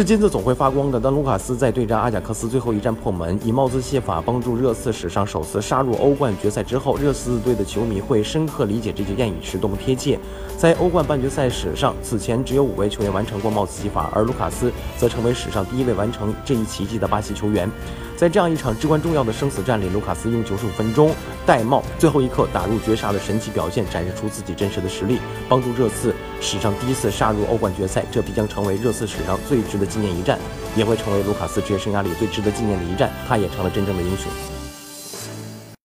是金子总会发光的。当卢卡斯在对战阿贾克斯最后一战破门，以帽子戏法帮助热刺史上首次杀入欧冠决赛之后，热刺队的球迷会深刻理解这句谚语是多么贴切。在欧冠半决赛史上，此前只有五位球员完成过帽子戏法，而卢卡斯则成为史上第一位完成这一奇迹的巴西球员。在这样一场至关重要的生死战里，卢卡斯用九十五分钟戴帽，最后一刻打入绝杀的神奇表现，展示出自己真实的实力，帮助热刺史上第一次杀入欧冠决赛。这必将成为热刺史上最值得纪念一战，也会成为卢卡斯职业生涯里最值得纪念的一战。他也成了真正的英雄。